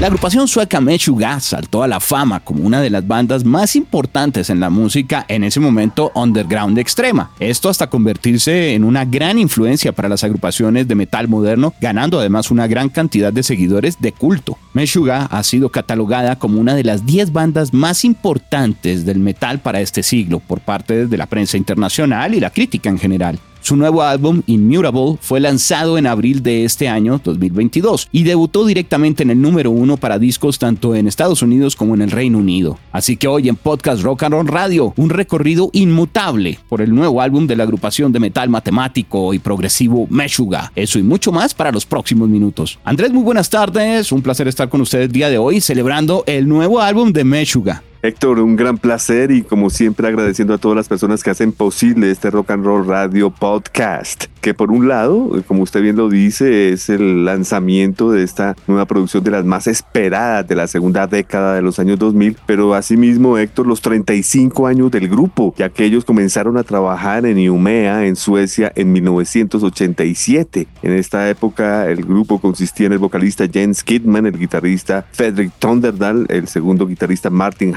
La agrupación sueca Meshuggah saltó a la fama como una de las bandas más importantes en la música en ese momento underground extrema. Esto hasta convertirse en una gran influencia para las agrupaciones de metal moderno, ganando además una gran cantidad de seguidores de culto. Meshuggah ha sido catalogada como una de las 10 bandas más importantes del metal para este siglo por parte de la prensa internacional y la crítica en general. Su nuevo álbum, Immutable, fue lanzado en abril de este año 2022 y debutó directamente en el número uno para discos tanto en Estados Unidos como en el Reino Unido. Así que hoy en Podcast Rock and Roll Radio, un recorrido inmutable por el nuevo álbum de la agrupación de metal matemático y progresivo Meshuggah. Eso y mucho más para los próximos minutos. Andrés, muy buenas tardes. Un placer estar con ustedes el día de hoy celebrando el nuevo álbum de Meshuggah. Héctor, un gran placer y como siempre agradeciendo a todas las personas que hacen posible este Rock and Roll Radio Podcast, que por un lado, como usted bien lo dice, es el lanzamiento de esta nueva producción de las más esperadas de la segunda década de los años 2000, pero asimismo, Héctor, los 35 años del grupo, ya que ellos comenzaron a trabajar en Umea, en Suecia, en 1987. En esta época, el grupo consistía en el vocalista Jens Kidman, el guitarrista Fredrik Thunderdal, el segundo guitarrista Martin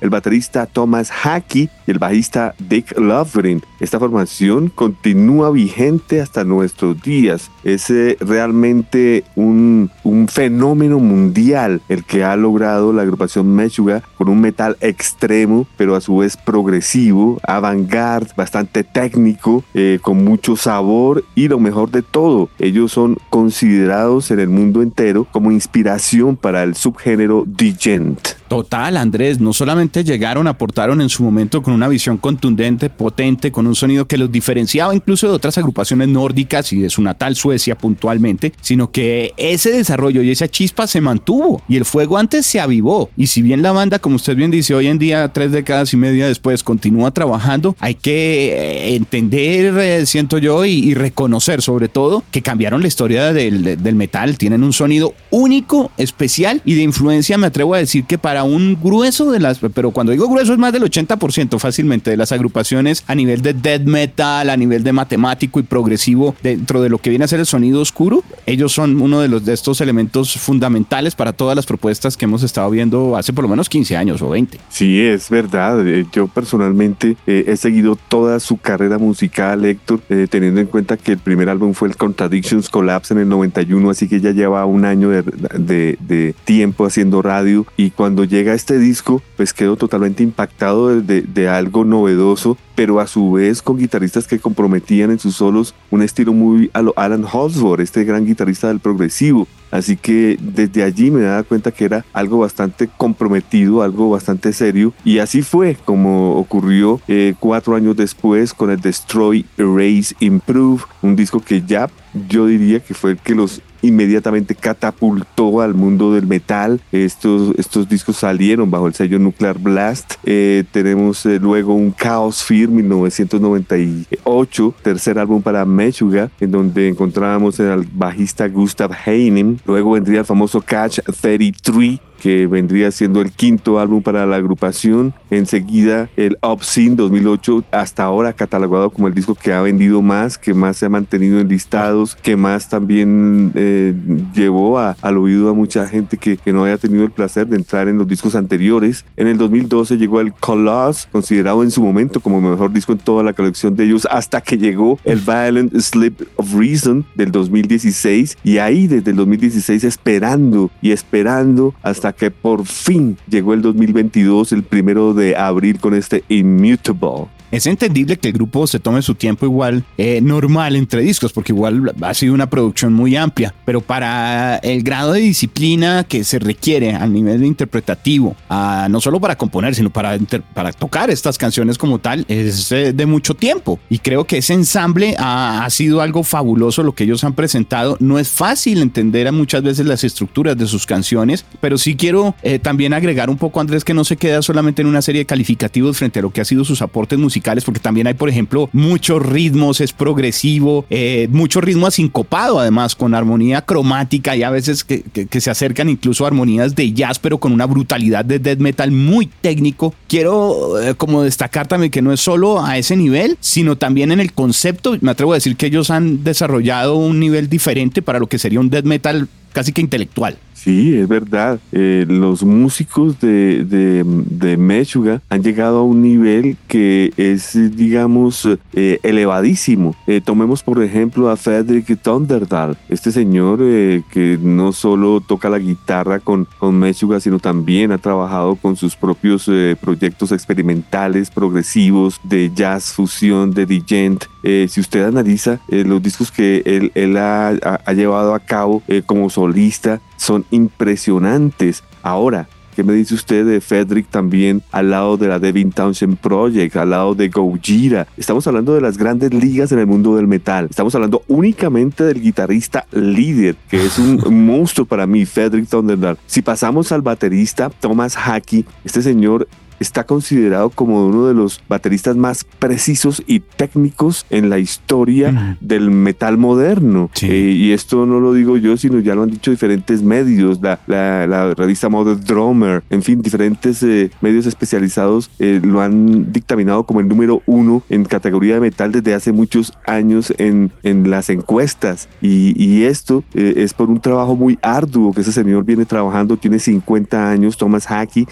El baterista Thomas Hackey y el bajista Dick Lovering. Esta formación continúa vigente hasta nuestros días. Es eh, realmente un, fenómeno mundial el que ha logrado la agrupación Meshuggah con un metal extremo, pero a su vez progresivo, avant-garde, bastante técnico, eh, con mucho sabor y lo mejor de todo, ellos son considerados en el mundo entero como inspiración para el subgénero Degent. Total, Andrés, no solamente llegaron, aportaron en su momento con una visión contundente, potente, con un sonido que los diferenciaba incluso de otras agrupaciones nórdicas y de su natal Suecia puntualmente, sino que ese desarrollo y esa chispa se mantuvo y el fuego antes se avivó. Y si bien la banda, como usted bien dice, hoy en día, tres décadas y media después, continúa trabajando, hay que eh, entender, eh, siento yo, y, reconocer sobre todo que cambiaron la historia del, del metal, tienen un sonido único, especial y de influencia, me atrevo a decir que para un grueso de las, pero cuando digo grueso es más del 80% fácilmente de las agrupaciones a nivel de death metal, a nivel de matemático y progresivo dentro de lo que viene a ser el sonido oscuro. Ellos son uno de, los, de estos elementos fundamentales para todas las propuestas que hemos estado viendo hace por lo menos 15 años o 20. Sí, es verdad. Eh, yo personalmente eh, he seguido toda su carrera musical, Héctor, eh, teniendo en cuenta que el primer álbum fue el Contradictions Collapse en el 91, así que ya lleva un año de, de, de tiempo haciendo radio y cuando llega este disco, pues quedo totalmente impactado de, de, algo novedoso, pero a su vez con guitarristas que comprometían en sus solos un estilo muy a lo Alan Holdsworth, este gran guitarrista del progresivo. Así que desde allí me daba cuenta que era algo bastante comprometido, algo bastante serio. Y así fue como ocurrió eh, cuatro años después con el Destroy, Erase, Improve, un disco que ya yo diría que fue el que los inmediatamente catapultó al mundo del metal. Estos, estos discos salieron bajo el sello Nuclear Blast. Eh, tenemos eh, luego un Chaos Fear 1998, tercer álbum para Meshuggah, en donde encontrábamos al bajista Gustav Heinem. Luego vendría el famoso Catch 33 que vendría siendo el quinto álbum para la agrupación. Enseguida el Obscene 2008, hasta ahora catalogado como el disco que ha vendido más, que más se ha mantenido en listados, que más también eh, llevó al oído a mucha gente que, que, no haya tenido el placer de entrar en los discos anteriores. En el 2012 llegó el Colossus, considerado en su momento como el mejor disco en toda la colección de ellos, hasta que llegó el Violent Slip of Reason del 2016 y ahí desde el 2016 esperando y esperando hasta que por fin llegó el 2022, el primero de abril con este Immutable. Es entendible que el grupo se tome su tiempo igual eh, normal entre discos, porque igual ha sido una producción muy amplia, pero para el grado de disciplina que se requiere a nivel interpretativo, no solo para componer, sino para, para tocar estas canciones como tal, es eh, de mucho tiempo. Y creo que ese ensamble ha, sido algo fabuloso lo que ellos han presentado. No es fácil entender a muchas veces las estructuras de sus canciones, pero sí quiero eh, también agregar un poco, Andrés, que no se queda solamente en una serie de calificativos frente a lo que ha sido sus aportes musicales, porque también hay, por ejemplo, muchos ritmos, es progresivo, eh, mucho ritmo asincopado, además, con armonía cromática y a veces que, se acercan incluso a armonías de jazz, pero con una brutalidad de death metal muy técnico. Quiero eh, como destacar también que no es solo a ese nivel, sino también en el concepto. Me atrevo a decir que ellos han desarrollado un nivel diferente para lo que sería un death metal casi que intelectual. Sí, es verdad. Eh, los músicos de, de, de, Meshuga han llegado a un nivel que es, digamos, eh, elevadísimo. Eh, tomemos, por ejemplo, a Frederick Thunderdal, este señor que no solo toca la guitarra con, con Meshuga, sino también ha trabajado con sus propios proyectos experimentales, progresivos, de jazz, fusión, de digent. si usted analiza los discos que él, él ha, ha, llevado a cabo como solista, son impresionantes. Ahora, ¿Qué me dice usted de Frederick también al lado de la Devin Townsend Project, al lado de Gojira? Estamos hablando de las grandes ligas en el mundo del metal. Estamos hablando únicamente del guitarrista líder, que es un monstruo para mí, Frederick Thunderdal. Si pasamos al baterista Thomas Hackey, este señor está considerado como uno de los bateristas más precisos y técnicos en la historia del metal moderno. Eh, y esto no lo digo yo, sino ya lo han dicho diferentes medios, la, la, revista Modern Drummer, en fin, diferentes eh, medios especializados eh, lo han dictaminado como el número uno en categoría de metal desde hace muchos años en, en las encuestas. Y, y esto es por un trabajo muy arduo que ese señor viene trabajando, tiene 50 años, Thomas Hackey,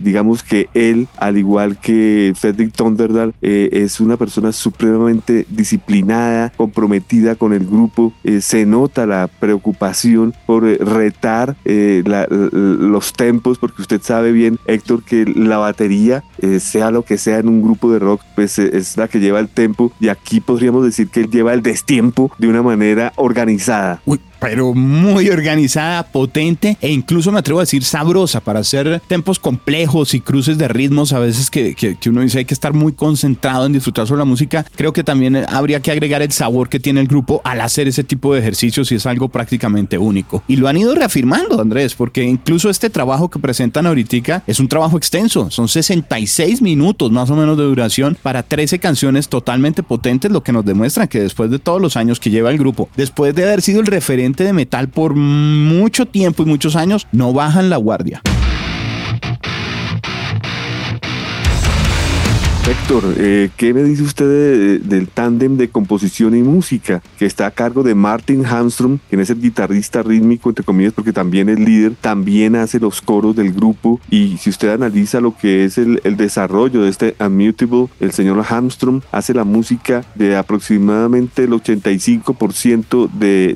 digamos que él al igual que Frederick Thunderdal, eh, es una persona supremamente disciplinada, comprometida con el grupo. Eh, se nota la preocupación por eh, retar los tempos, porque usted sabe bien, Héctor, que la batería, sea lo que sea en un grupo de rock, pues es la que lleva el tempo. Y aquí podríamos decir que él lleva el destiempo de una manera organizada pero muy organizada, potente e incluso me atrevo a decir sabrosa para hacer tempos complejos y cruces de ritmos a veces que, que, uno dice hay que estar muy concentrado en disfrutar sobre la música. Creo que también habría que agregar el sabor que tiene el grupo al hacer ese tipo de ejercicios y es algo prácticamente único. Y lo han ido reafirmando, Andrés, porque incluso este trabajo que presentan ahorita es un trabajo extenso. Son 66 minutos más o menos de duración para 13 canciones totalmente potentes, lo que nos demuestra que después de todos los años que lleva el grupo, después de haber sido el referente de metal por mucho tiempo y muchos años, no bajan la guardia. Héctor, eh, ¿qué me dice usted del tándem de composición y música que está a cargo de Martin Hamstrom, quien es el guitarrista rítmico, entre comillas, porque también es líder, también hace los coros del grupo y si usted analiza lo que es el, desarrollo de este Unmutable, el señor Hamstrom hace la música de aproximadamente el 85% de,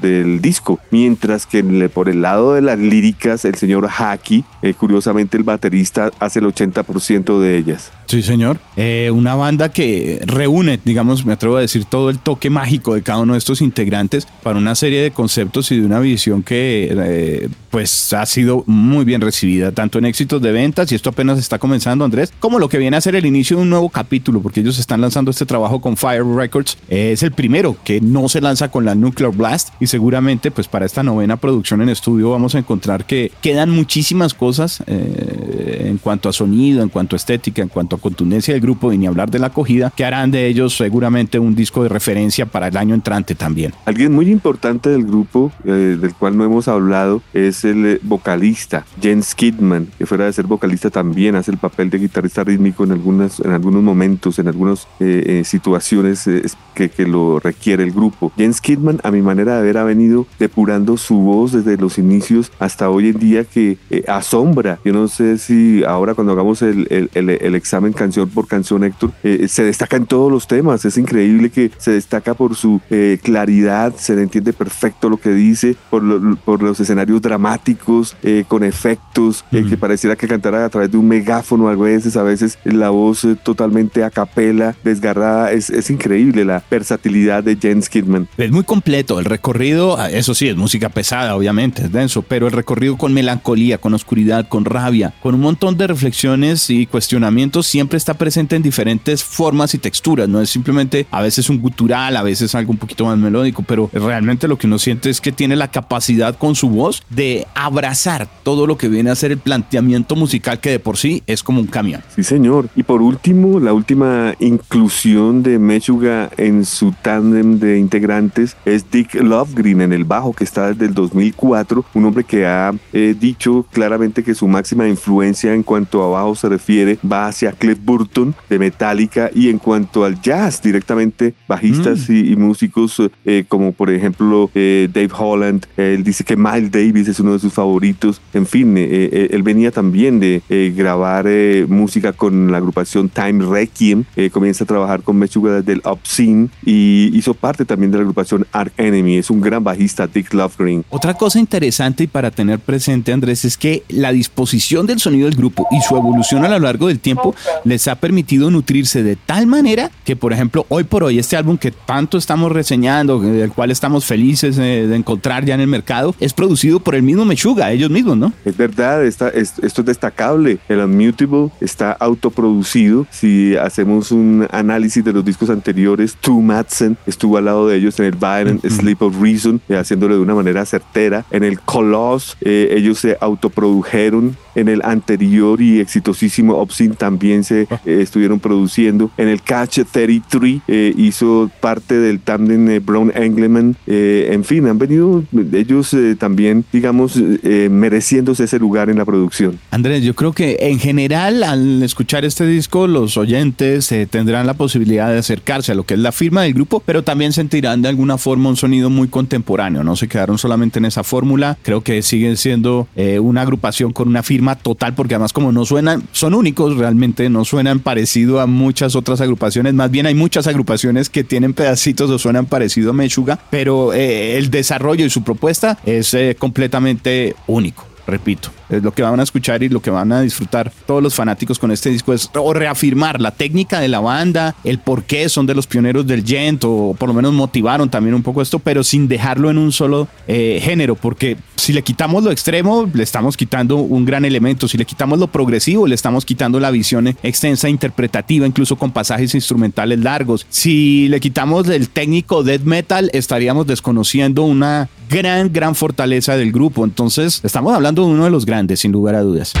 del disco, mientras que por el lado de las líricas, el señor Haki, eh, curiosamente el baterista, hace el 80% de ellas. Sí, señor. Eh, una banda que reúne, digamos, me atrevo a decir, todo el toque mágico de cada uno de estos integrantes para una serie de conceptos y de una visión que eh, pues ha sido muy bien recibida, tanto en éxitos de ventas, y esto apenas está comenzando, Andrés, como lo que viene a ser el inicio de un nuevo capítulo, porque ellos están lanzando este trabajo con Fire Records. es el primero que no se lanza con la Nuclear Blast, y seguramente pues para esta novena producción en estudio vamos a encontrar que quedan muchísimas cosas eh, en cuanto a sonido, en cuanto a estética, en cuanto contundencia del grupo y ni hablar de la acogida, que harán de ellos seguramente un disco de referencia para el año entrante también. Alguien muy importante del grupo, eh, del cual no hemos hablado, es el eh, vocalista, Jens Kidman, que fuera de ser vocalista también hace el papel de guitarrista rítmico en, algunas, en algunos momentos, en algunas eh, situaciones que, que, lo requiere el grupo. Jens Kidman, a mi manera de ver, ha venido depurando su voz desde los inicios hasta hoy en día que asombra. Yo no sé si ahora cuando hagamos el, el, el examen canción canción por canción, Héctor, eh, se destaca en todos los temas. Es increíble que se destaca por su eh, claridad, se le entiende perfecto lo que dice, por, por los escenarios dramáticos, eh, con efectos, que pareciera que cantara a través de un megáfono a veces, a veces la voz totalmente a capela, desgarrada. Es, es increíble la versatilidad de Jens Kidman. Es muy completo. El recorrido, ah, eso sí, es música pesada, obviamente, es denso, pero el recorrido con melancolía, con oscuridad, con rabia, con un montón de reflexiones y cuestionamientos siempre está presente en diferentes formas y texturas. No es simplemente a veces un gutural, a veces algo un poquito más melódico, pero realmente lo que uno siente es que tiene la capacidad con su voz de abrazar todo lo que viene a ser el planteamiento musical que de por sí es como un camión. Sí, señor. Y por último, la última inclusión de Mechuga en su tándem de integrantes es Dick Lovegreen en el bajo, que está desde el 2004, un hombre que ha eh, dicho claramente que su máxima influencia en cuanto a bajo se refiere va hacia Cliff Burton de Metallica y en cuanto al jazz directamente bajistas mm. y, músicos eh, como por ejemplo eh, Dave Holland, él dice que Miles Davis es uno de sus favoritos, en fin, él venía también de grabar música con la agrupación Time Requiem, comienza a trabajar con Mechuga del Obscene y hizo parte también de la agrupación Ark Enemy, es un gran bajista Dick Lovegreen. Otra cosa interesante y para tener presente Andrés es que la disposición del sonido del grupo y su evolución a lo largo del tiempo les ha permitido nutrirse de tal manera que, por ejemplo, hoy por hoy este álbum que tanto estamos reseñando, del cual estamos felices de, encontrar ya en el mercado, es producido por el mismo Mechuga, ellos mismos, ¿no? Es verdad, esto es destacable. El Unmutable está autoproducido. Si hacemos un análisis de los discos anteriores, Tu Madsen estuvo al lado de ellos en el Byron Sleep of Reason, eh, haciéndolo de una manera certera. En el Coloss, eh, ellos se autoprodujeron en el anterior y exitosísimo Obscene también se ah. eh, estuvieron produciendo. En el Catch 33 eh, hizo parte del tandem eh, Brown Engleman. en fin, han venido ellos también, digamos, mereciéndose ese lugar en la producción. Andrés, yo creo que en general al escuchar este disco los oyentes tendrán la posibilidad de acercarse a lo que es la firma del grupo, pero también sentirán de alguna forma un sonido muy contemporáneo. No se quedaron solamente en esa fórmula. Creo que siguen siendo una agrupación con una firma total, porque además como no suenan, son únicos realmente, no suenan parecido a muchas otras agrupaciones, más bien hay muchas agrupaciones que tienen pedacitos o suenan parecido a Mechuga, pero eh, el desarrollo y su propuesta es eh, completamente único, repito es lo que van a escuchar y lo que van a disfrutar todos los fanáticos con este disco es o reafirmar la técnica de la banda, el por qué son de los pioneros del gent o por lo menos motivaron también un poco esto, pero sin dejarlo en un solo eh, género, porque si le quitamos lo extremo, le estamos quitando un gran elemento, si le quitamos lo progresivo, le estamos quitando la visión extensa, interpretativa, incluso con pasajes instrumentales largos. Si le quitamos el técnico death metal, estaríamos desconociendo una gran, gran fortaleza del grupo. Entonces, estamos hablando de uno de los grandes, sin lugar a dudas.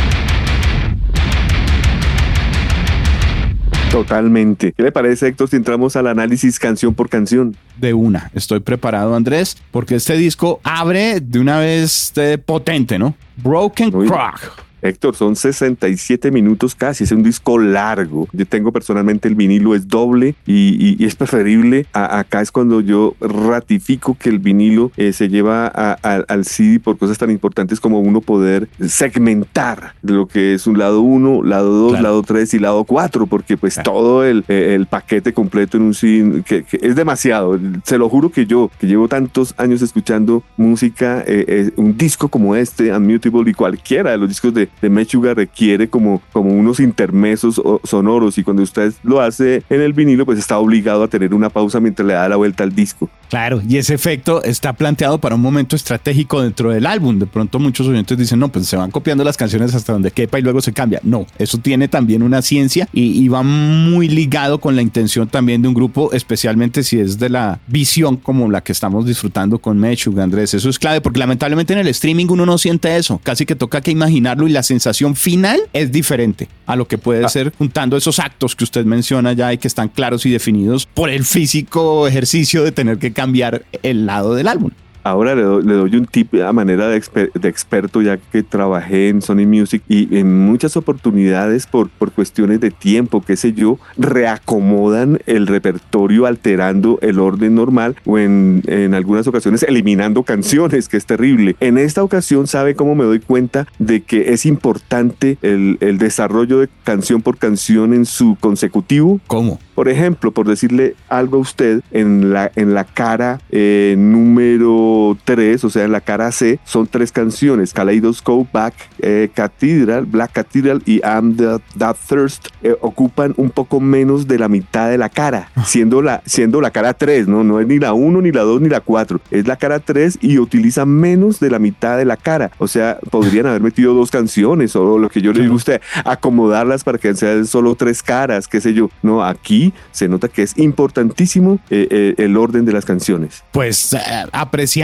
Totalmente. ¿Qué le parece, Héctor, si entramos al análisis canción por canción? De una. Estoy preparado, Andrés, porque este disco abre de una vez de potente, ¿no? Broken Crock. Héctor, son 67 minutos casi, es un disco largo. Yo tengo personalmente el vinilo, es doble y, es preferible. acá es cuando yo ratifico que el vinilo eh, se lleva al CD por cosas tan importantes como uno poder segmentar lo que es un lado 1, lado 2, lado 3 y lado 4, porque pues todo el, eh, el, paquete completo en un CD que, es demasiado. Se lo juro que yo, que llevo tantos años escuchando música, eh, un disco como este, Unmutable y cualquiera de los discos de, de Mechuga requiere como, como unos intermesos sonoros y cuando usted lo hace en el vinilo pues está obligado a tener una pausa mientras le da la vuelta al disco. Claro, y ese efecto está planteado para un momento estratégico dentro del álbum. De pronto muchos oyentes dicen, no, pues se van copiando las canciones hasta donde quepa y luego se cambia. No, eso tiene también una ciencia y, va muy ligado con la intención también de un grupo, especialmente si es de la visión como la que estamos disfrutando con Mechuga, Andrés. Eso es clave porque lamentablemente en el streaming uno no siente eso. Casi que toca que imaginarlo y la sensación final es diferente a lo que puede ah. ser juntando esos actos que usted menciona ya y que están claros y definidos por el físico ejercicio de tener que cambiar cambiar el lado del álbum. Ahora le doy, un tip a manera de, experto ya que trabajé en Sony Music y en muchas oportunidades por, por cuestiones de tiempo, qué sé yo, reacomodan el repertorio alterando el orden normal o en, en algunas ocasiones eliminando canciones, que es terrible. En esta ocasión, ¿sabe cómo me doy cuenta de que es importante el, el desarrollo de canción por canción en su consecutivo? ¿Cómo? Por ejemplo, por decirle algo a usted, en la, en la cara eh, número 3, o sea, en la cara C, son tres canciones, Kaleidoscope, Back eh, Cathedral, Black Cathedral y I'm the, That Thirst, eh, ocupan un poco menos de la mitad de la cara, ah. siendo la, siendo la cara 3, ¿no? No es ni la 1, ni la 2, ni la 4, es la cara 3 y utiliza menos de la mitad de la cara. O sea, podrían haber metido dos canciones o lo que yo le digo a usted, acomodarlas para que sean solo tres caras, qué sé yo. No, aquí se nota que es importantísimo eh, eh, el orden de las canciones. Pues eh,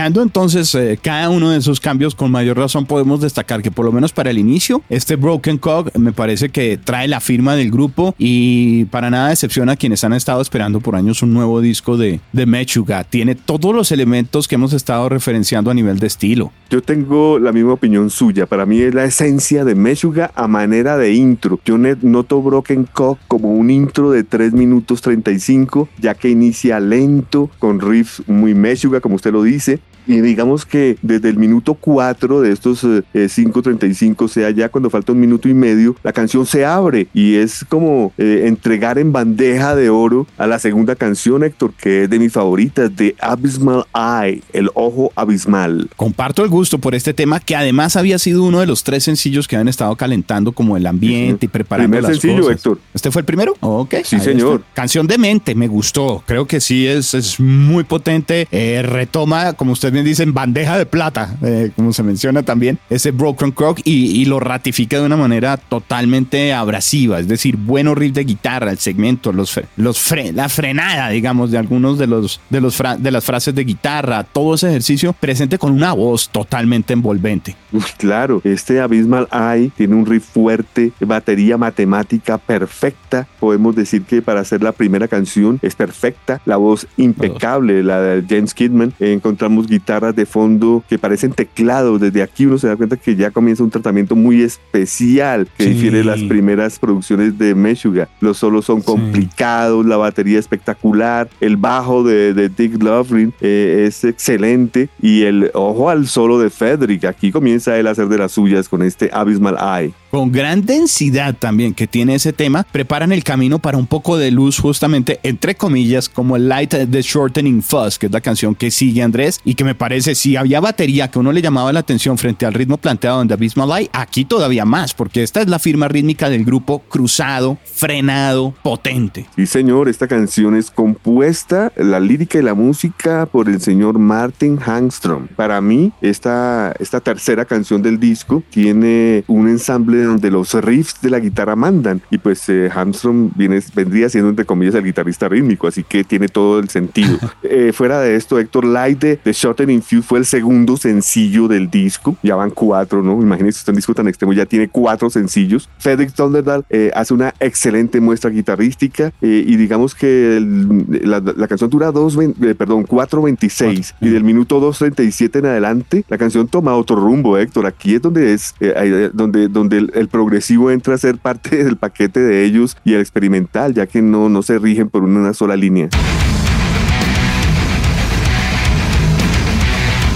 apreciando entonces cada uno de esos cambios con mayor razón podemos destacar que por lo menos para el inicio este Broken Cog me parece que trae la firma del grupo y para nada decepciona a quienes han estado esperando por años un nuevo disco de, de Mechuga. Tiene todos los elementos que hemos estado referenciando a nivel de estilo. Yo tengo la misma opinión suya. Para mí es la esencia de Meshuga a manera de intro. Yo noto Broken Cog como un intro de 3 minutos 35, ya que inicia lento, con riffs muy Meshuga, como usted lo dice, y digamos que desde el minuto 4 de estos 5.35, eh, sea ya cuando falta un minuto y medio, la canción se abre y es como eh, entregar en bandeja de oro a la segunda canción, Héctor, que es de mis favoritas, de Abysmal Eye, el ojo abismal. Comparto el gusto por este tema que además había sido uno de los tres sencillos que habían estado calentando como el ambiente y preparando Primer las sencillo, Héctor. ¿Este fue el primero? ok. Sí, señor. Canción de mente, me gustó. Creo que sí es, es muy potente. Eh, retoma, como usted bien dicen bandeja de plata, eh, como se menciona también, ese Broken Croc y, lo ratifica de una manera totalmente abrasiva, es decir, buenos riff de guitarra, el segmento, los, los la frenada, digamos, de algunos de, los, de, los de las frases de guitarra, todo ese ejercicio presente con una voz totalmente envolvente. claro, este Abysmal Eye tiene un riff fuerte, batería matemática perfecta, podemos decir que para hacer la primera canción es perfecta, la voz impecable, la de James Kidman, encontramos guitarra de fondo que parecen teclados. Desde aquí uno se da cuenta que ya comienza un tratamiento muy especial que difiere de las primeras producciones de Meshuga. Los solos son complicados, la batería espectacular, el bajo de, Dick Loverin eh, es excelente y el ojo al solo de Federic. Aquí comienza él a hacer de las suyas con este Abysmal Eye con gran densidad también que tiene ese tema, preparan el camino para un poco de luz justamente, entre comillas, como el Light the Shortening Fuzz, que es la canción que sigue Andrés y que me parece, si había batería que uno le llamaba la atención frente al ritmo planteado en The Abysmal Light, aquí todavía más, porque esta es la firma rítmica del grupo cruzado, frenado, potente. Sí, señor, esta canción es compuesta, la lírica y la música por el señor Martin Hangstrom. Para mí, esta, esta tercera canción del disco tiene un ensamble donde los riffs de la guitarra mandan. Y pues eh, viene, vendría siendo, entre comillas, el guitarrista rítmico, así que tiene todo el sentido. Eh, fuera de esto, Héctor Light de, The Shot and Infuse fue el segundo sencillo del disco. Ya van cuatro, ¿no? Imagínense, este disco tan extremo ya tiene cuatro sencillos. Federic Thunderdal eh, hace una excelente muestra guitarrística y digamos que la, canción dura dos, perdón, 4.26 y del minuto 2.37 en adelante la canción toma otro rumbo, Héctor. Aquí es donde es donde, donde el, el, progresivo entra a ser parte del paquete de ellos y el experimental, ya que no, no se rigen por una sola línea.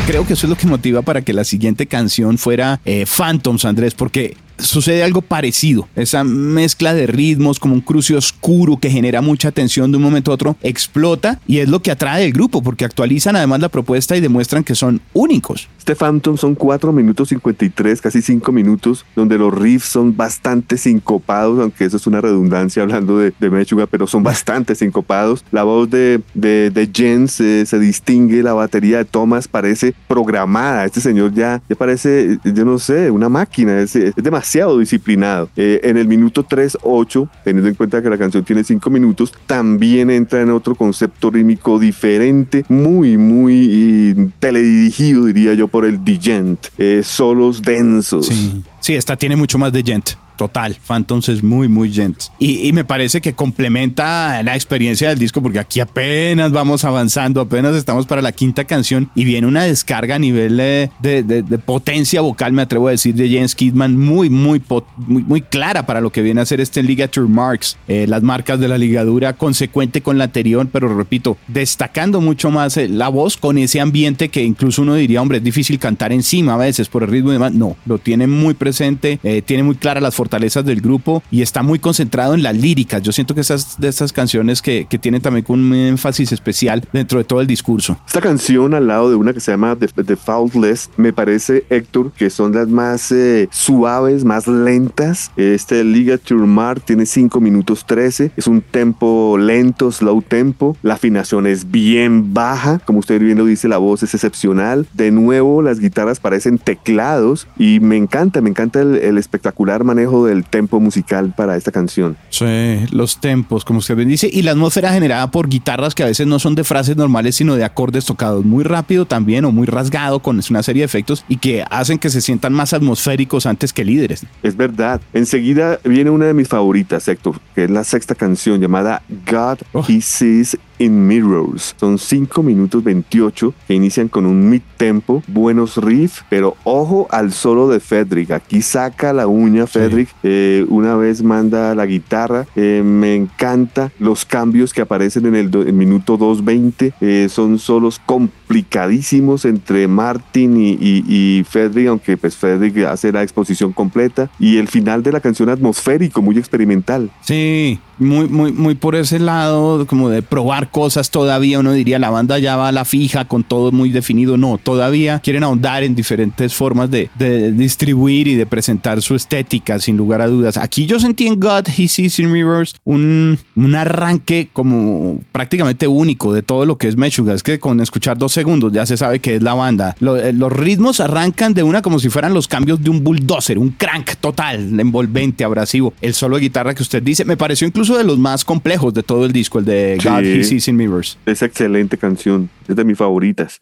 Creo que eso es lo que motiva para que la siguiente canción fuera eh, Phantoms, Andrés, porque sucede algo parecido. Esa mezcla de ritmos, como un cruce oscuro que genera mucha tensión de un momento a otro, explota y es lo que atrae el grupo porque actualizan además la propuesta y demuestran que son únicos. Este Phantom son 4 minutos 53, casi 5 minutos, donde los riffs son bastante sincopados, aunque eso es una redundancia hablando de, de Mechuga, pero son bastante sincopados. La voz de, de, Jens eh, se distingue, la batería de Thomas parece programada. Este señor ya, ya parece, yo no sé, una máquina, es, es demasiado demasiado disciplinado. Eh, en el minuto 3-8, teniendo en cuenta que la canción tiene 5 minutos, también entra en otro concepto rítmico diferente, muy, muy teledirigido, diría yo, por el Digent. Eh, solos densos. Sí. sí, esta tiene mucho más de Gent. Total. Phantoms es muy, muy gentle. Y, y, me parece que complementa la experiencia del disco porque aquí apenas vamos avanzando, apenas estamos para la quinta canción y viene una descarga a nivel de, de, de potencia vocal, me atrevo a decir, de James Kidman muy, muy, muy, muy clara para lo que viene a ser este Ligature Marks, eh, las marcas de la ligadura consecuente con la anterior, pero repito, destacando mucho más eh, la voz con ese ambiente que incluso uno diría, hombre, es difícil cantar encima a veces por el ritmo y demás. No, lo tiene muy presente, eh, tiene muy claras las fortalezas del grupo y está muy concentrado en las líricas. Yo siento que esas de estas canciones que, que tienen también con un énfasis especial dentro de todo el discurso. Esta canción al lado de una que se llama The, The Faultless, me parece, Héctor, que son las más eh, suaves, más lentas. Este Ligature Mark tiene 5 minutos 13, es un tempo lento, slow tempo. La afinación es bien baja, como usted bien lo dice, la voz es excepcional. De nuevo, las guitarras parecen teclados y me encanta, me encanta el, el espectacular manejo del tempo musical para esta canción. Sí, los tempos, como usted bien dice, y la atmósfera generada por guitarras que a veces no son de frases normales, sino de acordes tocados muy rápido también o muy rasgado con una serie de efectos y que hacen que se sientan más atmosféricos antes que líderes. Es verdad. Enseguida viene una de mis favoritas, Héctor, que es la sexta canción llamada God oh. He Sees in Mirrors. Son 5 minutos 28 que inician con un mid tempo, buenos riffs, pero ojo al solo de Fedrick. Aquí saca la uña Fedrick, sí. eh, una vez manda la guitarra. Eh, me encanta los cambios que aparecen en el, do, el minuto 2.20. Eh, son solos complicadísimos entre Martin y, y, y Fedrick, aunque pues Fedrick hace la exposición completa. Y el final de la canción atmosférico, muy experimental. Sí, muy, muy, muy por ese lado, como de probar cosas todavía. Uno diría la banda ya va a la fija con todo muy definido. No, todavía quieren ahondar en diferentes formas de, de distribuir y de presentar su estética, sin lugar a dudas. Aquí yo sentí en God He Sees in Mirrors un, un arranque como prácticamente único de todo lo que es Meshuggah. Es que con escuchar dos segundos ya se sabe que es la banda. Los, los ritmos arrancan de una como si fueran los cambios de un bulldozer, un crank total, envolvente, abrasivo. El solo de guitarra que usted dice me pareció incluso de los más complejos de todo el disco, el de God He Sees in Mirrors. Es excelente canción, es de mis favoritas.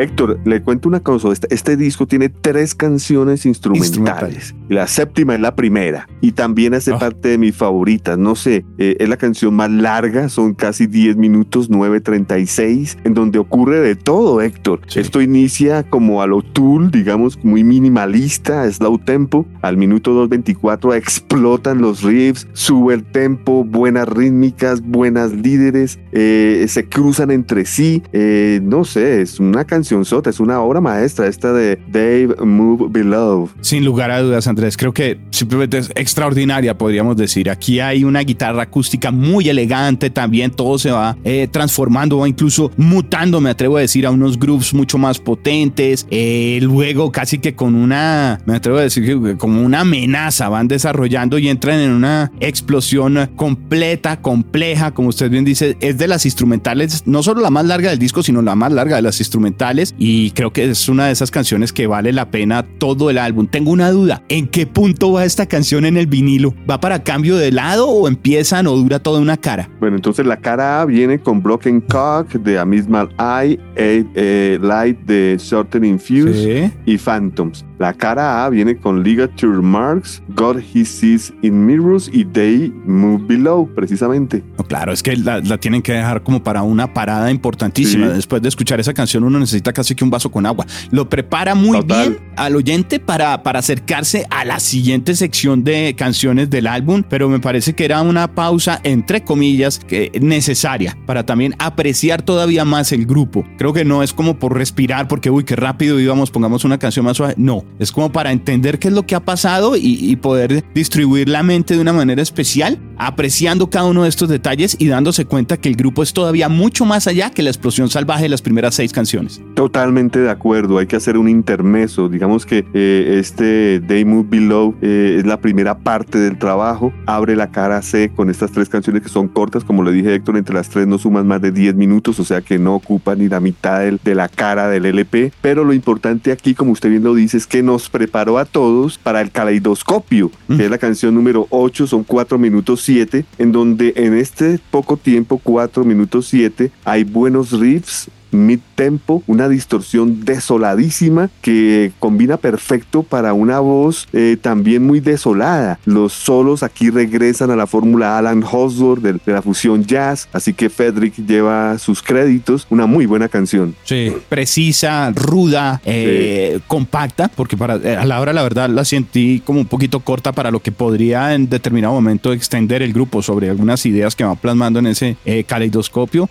Héctor, le cuento una cosa. Este, este, disco tiene tres canciones instrumentales. La séptima es la primera. Y también hace oh. parte de mis favoritas. No sé, eh, es la canción más larga. Son casi 10 minutos, 9.36, en donde ocurre de todo, Héctor. Sí. Esto inicia como a lo Tool, digamos, muy minimalista, slow tempo. Al minuto 2.24 explotan los riffs, sube el tempo, buenas rítmicas, buenas líderes, eh, se cruzan entre sí. Eh, no sé, es una canción Es una obra maestra esta de Dave Move Below. Sin lugar a dudas, Andrés, creo que simplemente es extraordinaria, podríamos decir. Aquí hay una guitarra acústica muy elegante, también todo se va eh, transformando o incluso mutando, me atrevo a decir, a unos grooves mucho más potentes. Eh, luego, casi que con una, me atrevo a decir, como una amenaza van desarrollando y entran en una explosión completa, compleja, como usted bien dice, es de las instrumentales, no solo la más larga del disco, sino la más larga de las instrumentales y creo que es una de esas canciones que vale la pena todo el álbum. Tengo una duda, ¿en qué punto va esta canción en el vinilo? ¿Va para cambio de lado o empiezan o dura toda una cara? Bueno, entonces la cara A viene con Broken Cock de Amismal Eye, eh, eh, Light de Shorten Infuse sí. y Phantoms. La cara A viene con Ligature Marks, God He Sees in Mirrors y They Move Below, precisamente. No, claro, es que la, la, tienen que dejar como para una parada importantísima. Sí. Después de escuchar esa canción uno necesita casi que un vaso con agua. Lo prepara muy Total. bien al oyente para, para acercarse a la siguiente sección de canciones del álbum, pero me parece que era una pausa, entre comillas, que necesaria para también apreciar todavía más el grupo. Creo que no es como por respirar, porque uy, qué rápido íbamos, pongamos una canción más suave. No, es como para entender qué es lo que ha pasado y, y poder distribuir la mente de una manera especial, apreciando cada uno de estos detalles y dándose cuenta que el grupo es todavía mucho más allá que la explosión salvaje de las primeras seis canciones. Totalmente de acuerdo, hay que hacer un intermeso, digamos que eh, este Day Move Below eh, es la primera parte del trabajo, abre la cara C con estas tres canciones que son cortas, como le dije Héctor, entre las tres no suman más de 10 minutos, o sea que no ocupan ni la mitad de la cara del LP, pero lo importante aquí, como usted bien lo dice, es que nos preparó a todos para el caleidoscopio, que mm. es la canción número 8, son 4 minutos 7, en donde en este poco tiempo, 4 minutos 7, hay buenos riffs, mid tempo, una distorsión desoladísima que combina perfecto para una voz eh, también muy desolada. Los solos aquí regresan a la fórmula Alan Hosdor de, la fusión jazz, así que Fedrick lleva sus créditos, una muy buena canción. Sí, precisa, ruda, eh, compacta, porque para, eh, a la hora la verdad la sentí como un poquito corta para lo que podría en determinado momento extender el grupo sobre algunas ideas que va plasmando en ese caleidoscopio,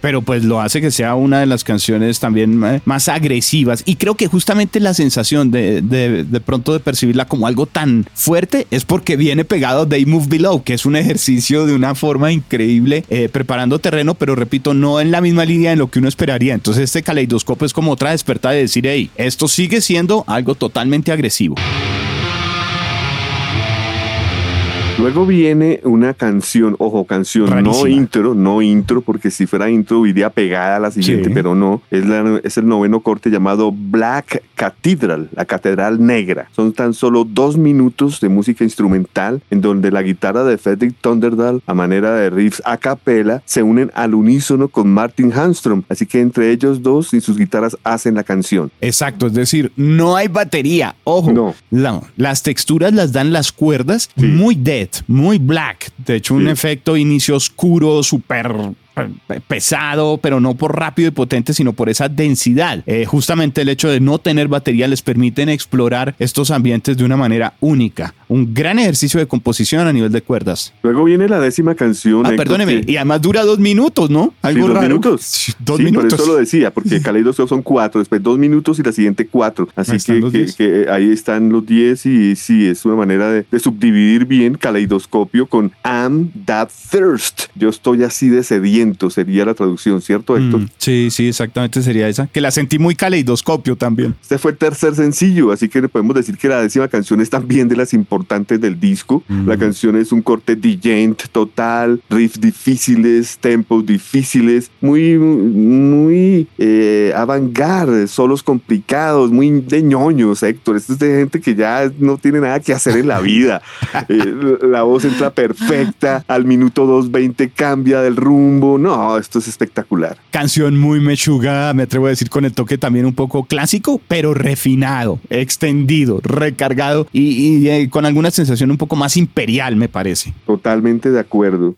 pero pues lo hace que sea una de las canciones también eh, más agresivas. Y creo que justamente la sensación de, de, pronto de percibirla como algo tan fuerte es porque viene pegado They Move Below, que es un ejercicio de una forma increíble, eh, preparando terreno, pero repito, no en la misma línea de lo que uno esperaría. Entonces este caleidoscopio es como otra desperta de decir, hey, esto sigue siendo algo totalmente agresivo. Luego viene una canción, ojo, canción, no intro, no intro, porque si fuera intro iría pegada a la siguiente, pero no. Es, es el noveno corte llamado Black Cathedral, la Catedral Negra. Son tan solo dos minutos de música instrumental en donde la guitarra de Frederick Thunderdal, a manera de riffs a capela, se unen al unísono con Martin Hanstrom. Así que entre ellos dos y sus guitarras hacen la canción. Exacto, es decir, no hay batería. Ojo, no. las texturas las dan las cuerdas muy dead muy black. De hecho, un efecto inicio oscuro, súper pesado, pero no por rápido y potente, sino por esa densidad. Eh, justamente el hecho de no tener batería les permiten explorar estos ambientes de una manera única. Un gran ejercicio de composición a nivel de cuerdas. Luego viene la décima canción. Ah, perdóneme, y además dura dos minutos, ¿no? Algo dos minutos. Dos sí, minutos. por eso lo decía, porque Kaleidoskop son cuatro, después dos minutos y la siguiente cuatro. Así que, ahí están los diez y sí, es una manera de, subdividir bien Caleidoscopio con Am That Thirst. Yo estoy así de sediento sería la traducción, ¿cierto, Héctor? Mm, sí, sí, exactamente sería esa. Que la sentí muy caleidoscopio también. Este fue el tercer sencillo, así que podemos decir que la décima canción es también de las importantes del disco. Mm. La canción es un corte digent total, riffs difíciles, tempos difíciles, muy, muy eh, avant-garde, solos complicados, muy de ñoños, Héctor. Esto es de gente que ya no tiene nada que hacer en la vida. Eh, la voz entra perfecta, al minuto 2.20 cambia del rumbo, no, esto es espectacular. Canción muy mechugada, me atrevo a decir, con el toque también un poco clásico, pero refinado, extendido, recargado y, eh, con alguna sensación un poco más imperial, me parece. Totalmente de acuerdo.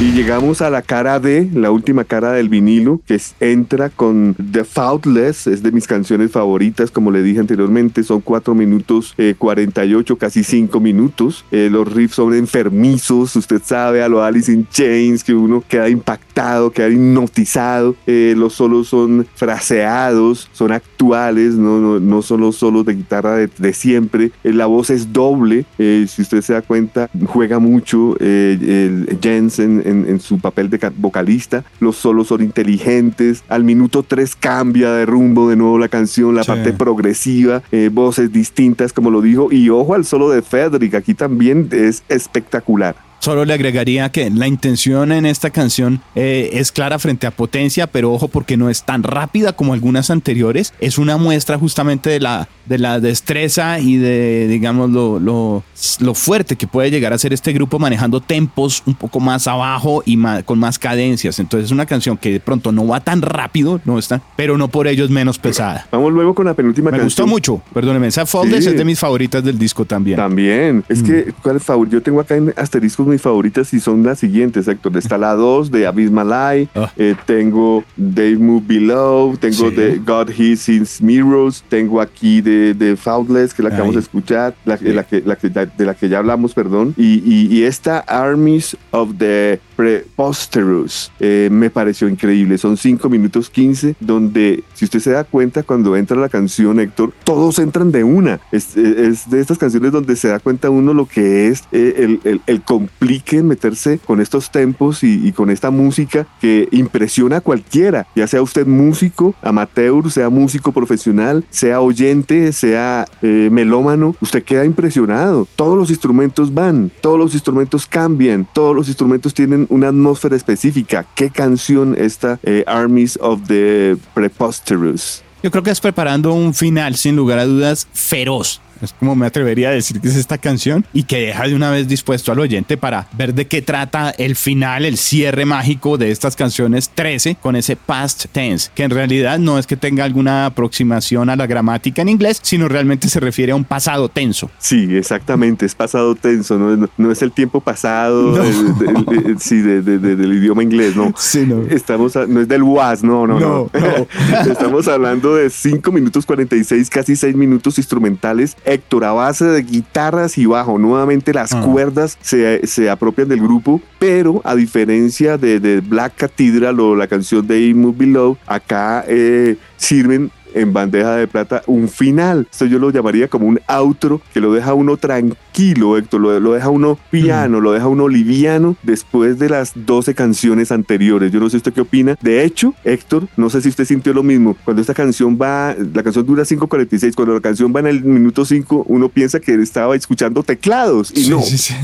Y llegamos a la cara D, la última cara del vinilo, que entra con The Faultless, es de mis canciones favoritas, como le dije anteriormente, son 4 minutos 48, eh, casi 5 minutos. Eh, los riffs son enfermizos, usted sabe, a lo Alice in Chains, que uno queda impactado, queda hipnotizado. Eh, los solos son fraseados, son actuales, no, no, no son los solos de guitarra de, siempre. la voz es doble, si usted se da cuenta, juega mucho Jensen en, su papel de vocalista. Los solos son inteligentes. Al minuto 3 cambia de rumbo de nuevo la canción, la parte progresiva, eh, voces distintas, como lo dijo. Y ojo al solo de Federic, aquí también es espectacular. Solo le agregaría que la intención en esta canción eh, es clara frente a potencia, pero ojo porque no es tan rápida como algunas anteriores. Es una muestra justamente de la, de la destreza y de, digamos, lo, lo, lo fuerte que puede llegar a ser este grupo manejando tempos un poco más abajo y con más cadencias. Entonces es una canción que de pronto no va tan rápido, no está, pero no por ello es menos pesada. Vamos luego con la penúltima Me canción. Me gustó mucho, perdóneme. Esa Foldes es de mis favoritas del disco también. También. Es mm. que, ¿cuál es favorito? Yo tengo acá en asteriscos mis favoritas y son las siguientes, Héctor. Está la 2 de Abysmal Eye, ah. eh, tengo Dave Move Below, tengo de God He Sees Mirrors, tengo aquí de, de Faultless, que la acabamos de escuchar, la, que, la que, de la que ya hablamos, perdón, y, y, esta Armies of the Preposterous. Eh, me pareció increíble. Son 5 minutos 15 donde, si usted se da cuenta, cuando entra la canción, Héctor, todos entran de una. Es, de estas canciones donde se da cuenta uno lo que es eh, el, el, complique meterse con estos tempos y, con esta música que impresiona a cualquiera, ya sea usted músico, amateur, sea músico profesional, sea oyente, sea eh, melómano, usted queda impresionado. Todos los instrumentos van, todos los instrumentos cambian, todos los instrumentos tienen una atmósfera específica. ¿Qué canción esta eh, Armies of the Preposterous? Yo creo que es preparando un final, sin lugar a dudas, feroz es como me atrevería a decir que es esta canción y que deja de una vez dispuesto al oyente para ver de qué trata el final, el cierre mágico de estas canciones 13 con ese past tense, que en realidad no es que tenga alguna aproximación a la gramática en inglés, sino realmente se refiere a un pasado tenso. Sí, exactamente, es pasado tenso, no, es el tiempo pasado sí, del idioma inglés, no. Sí, no. Estamos no es del was, no, no, no. Estamos hablando de 5 minutos 46, casi 6 minutos instrumentales Héctor, a base de guitarras y bajo, nuevamente las ah. cuerdas se, se, apropian del grupo, pero a diferencia de, Black Cathedral o la canción de Move Below, acá eh, sirven en bandeja de plata un final. Esto yo lo llamaría como un outro que lo deja uno tranquilo, Héctor, lo, deja uno piano, lo deja uno liviano después de las 12 canciones anteriores. Yo no sé usted qué opina. De hecho, Héctor, no sé si usted sintió lo mismo. Cuando esta canción va, la canción dura 5.46, cuando la canción va en el minuto 5, uno piensa que estaba escuchando teclados y no. Sí, sí.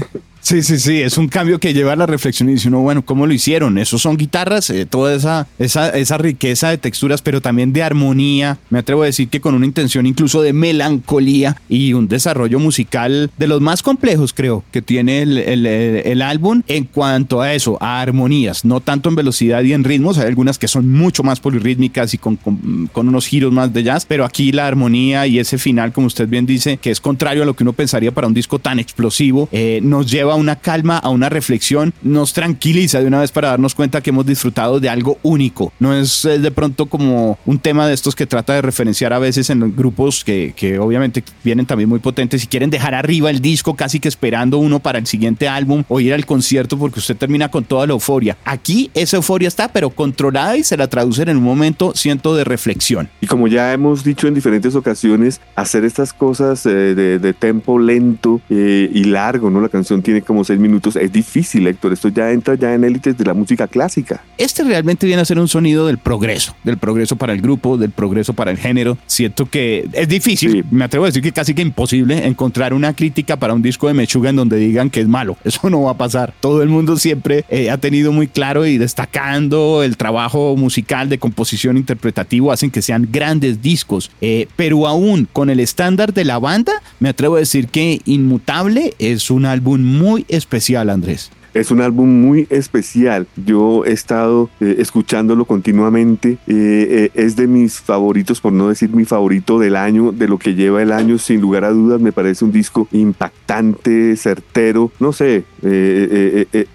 Sí, sí, sí, es un cambio que lleva a la reflexión y dice uno, bueno, ¿cómo lo hicieron? Esos son guitarras, eh, toda esa, esa, esa riqueza de texturas, pero también de armonía. Me atrevo a decir que con una intención incluso de melancolía y un desarrollo musical de los más complejos, creo, que tiene el, el, el álbum en cuanto a eso, a armonías, no tanto en velocidad y en ritmos, hay algunas que son mucho más polirrítmicas y con, con, con unos giros más de jazz, pero aquí la armonía y ese final, como usted bien dice, que es contrario a lo que uno pensaría para un disco tan explosivo, eh, nos lleva a una calma, a una reflexión, nos tranquiliza de una vez para darnos cuenta que hemos disfrutado de algo único. No es eh, de pronto como un tema de estos que trata de referenciar a veces en grupos que, que obviamente vienen también muy potentes y quieren dejar arriba el disco casi que esperando uno para el siguiente álbum o ir al concierto porque usted termina con toda la euforia. Aquí esa euforia está pero controlada y se la traducen en un momento siento de reflexión. Y como ya hemos dicho en diferentes ocasiones, hacer estas cosas eh, de, de, tempo lento eh, y largo, ¿no? La canción tiene como seis minutos. Es difícil, Héctor. Esto ya entra ya en élites de la música clásica. Este realmente viene a ser un sonido del progreso, del progreso para el grupo, del progreso para el género. Siento que es difícil, me atrevo a decir que casi que imposible encontrar una crítica para un disco de Mechuga en donde digan que es malo. Eso no va a pasar. Todo el mundo siempre eh, ha tenido muy claro y destacando el trabajo musical de composición interpretativo hacen que sean grandes discos. Eh, pero aún con el estándar de la banda, me atrevo a decir que Inmutable es un álbum muy especial, Andrés. Es un álbum muy especial. Yo he estado eh, escuchándolo continuamente. Eh, eh, es de mis favoritos, por no decir mi favorito del año, de lo que lleva el año, sin lugar a dudas. Me parece un disco impactante, certero. No sé,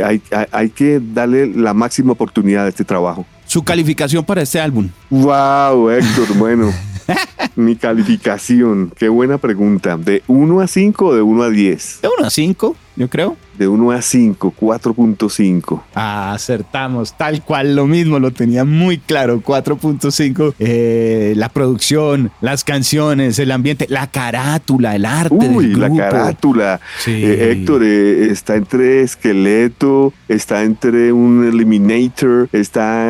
hay, hay que darle la máxima oportunidad a este trabajo. Su calificación para este álbum. Wow, Héctor, bueno. Mi calificación, qué buena pregunta. ¿De 1 a 5 o de 1 a 10? De 1 a 5, yo creo de 1 a 5, 4.5. Ah, acertamos, tal cual lo mismo, lo tenía muy claro, 4.5. Eh, la producción, las canciones, el ambiente, la carátula, el arte. Uy, la carátula. Eh, Héctor, eh, está entre esqueleto, está entre un eliminator, está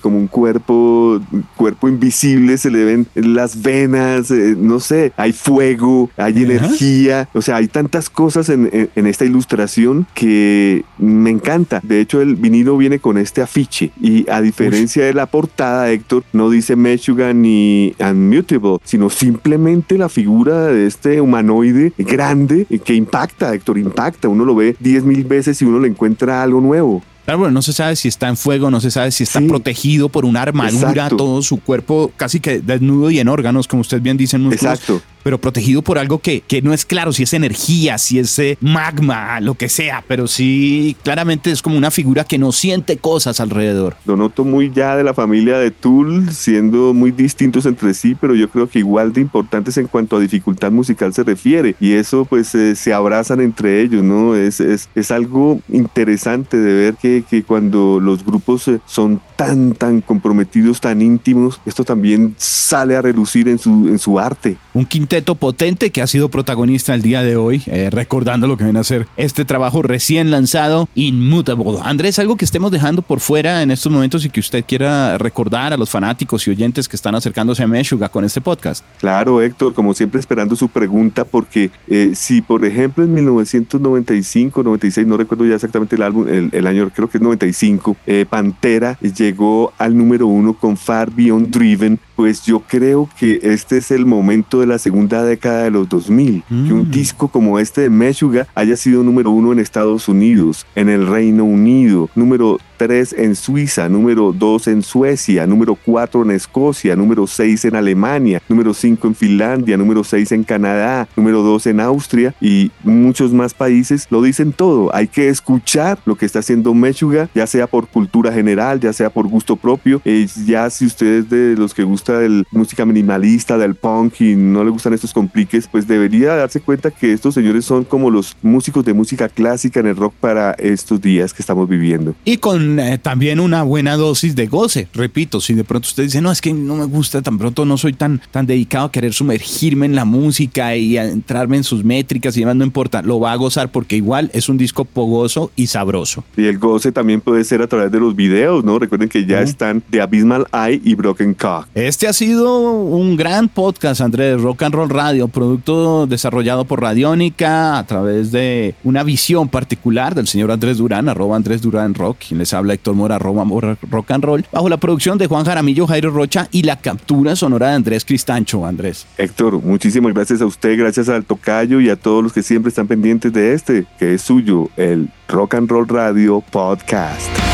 como un cuerpo, cuerpo invisible, se le ven las venas, no sé, hay fuego, hay energía, o sea, hay tantas cosas en, en esta ilustración que me encanta. De hecho, el vinilo viene con este afiche y a diferencia de la portada, Héctor, no dice Meshuggah ni Unmutable, sino simplemente la figura de este humanoide grande que impacta, Héctor, impacta. Uno lo ve 10 mil veces y uno le encuentra algo nuevo. Claro, bueno, no se sabe si está en fuego, no se sabe si está protegido por una armadura, todo su cuerpo casi que desnudo y en órganos, como usted bien dice en Exacto. Pero protegido por algo que, que no es claro si es energía, si es eh, magma, lo que sea, pero sí claramente es como una figura que no siente cosas alrededor. Lo noto muy ya de la familia de Tool, siendo muy distintos entre sí, pero yo creo que igual de importantes en cuanto a dificultad musical se refiere. Y eso pues eh, se abrazan entre ellos, ¿no? Es, es, es algo interesante de ver que, que cuando los grupos eh, son tan, tan comprometidos, tan íntimos, esto también sale a relucir en su, en su arte. Un quinteto potente que ha sido protagonista el día de hoy, eh, recordando lo que viene a ser este trabajo recién lanzado, Inmutable. Andrés, algo que estemos dejando por fuera en estos momentos y que usted quiera recordar a los fanáticos y oyentes que están acercándose a Meshuga con este podcast. Claro, Héctor, como siempre esperando su pregunta, porque eh, si por ejemplo en 1995, 96, no recuerdo ya exactamente el álbum, el, año creo que es 95, eh, Pantera llegó al número uno con Far Beyond Driven, pues yo creo que este es el momento de la segunda década de los 2000, mm. que un mm. disco como este de Meshuga haya sido número uno en Estados Unidos, en el Reino Unido, número 3 en Suiza, número 2 en Suecia, número 4 en Escocia, número 6 en Alemania, número 5 en Finlandia, número 6 en Canadá, número 2 en Austria y muchos más países lo dicen todo. Hay que escuchar lo que está haciendo Meshuga, ya sea por cultura general, ya sea por gusto propio, eh, ya si ustedes de los que gusta de música minimalista, del punk y no le gustan estos compliques, pues debería darse cuenta que estos señores son como los músicos de música clásica en el rock para estos días que estamos viviendo. Y con eh, también una buena dosis de goce. Repito, si de pronto usted dice, no, es que no me gusta, tan pronto no soy tan, tan dedicado a querer sumergirme en la música y a entrarme en sus métricas y demás, no importa, lo va a gozar porque igual es un disco pogoso y sabroso. Y el goce también puede ser a través de los videos, ¿no? Recuerden que ya están de Abysmal Eye y Broken Cock. Este ha sido un gran podcast, Andrés, Rock and Roll Radio, producto desarrollado por Radiónica a través de una visión particular del señor Andrés Durán, arroba Andrés Durán Rock, quien les habla Héctor Mora, arroba Rock and Roll, bajo la producción de Juan Jaramillo, Jairo Rocha y la captura sonora de Andrés Cristancho, Andrés. Héctor, muchísimas gracias a usted, gracias al Tocayo y a todos los que siempre están pendientes de este, que es suyo, el Rock and Roll Radio Podcast.